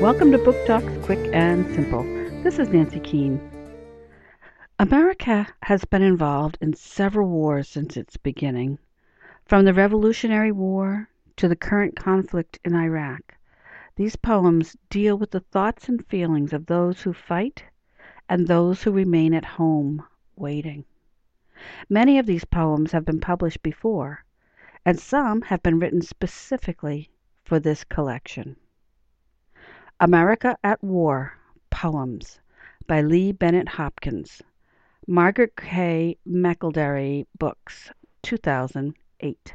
Welcome to Book Talks Quick and Simple. This is Nancy Keane. America has been involved in several wars since its beginning, from the Revolutionary War to the current conflict in Iraq. These poems deal with the thoughts and feelings of those who fight and those who remain at home waiting. Many of these poems have been published before, and some have been written specifically for this collection. America at War Poems by Lee Bennett Hopkins. Margaret K. McElderry Books, 2008.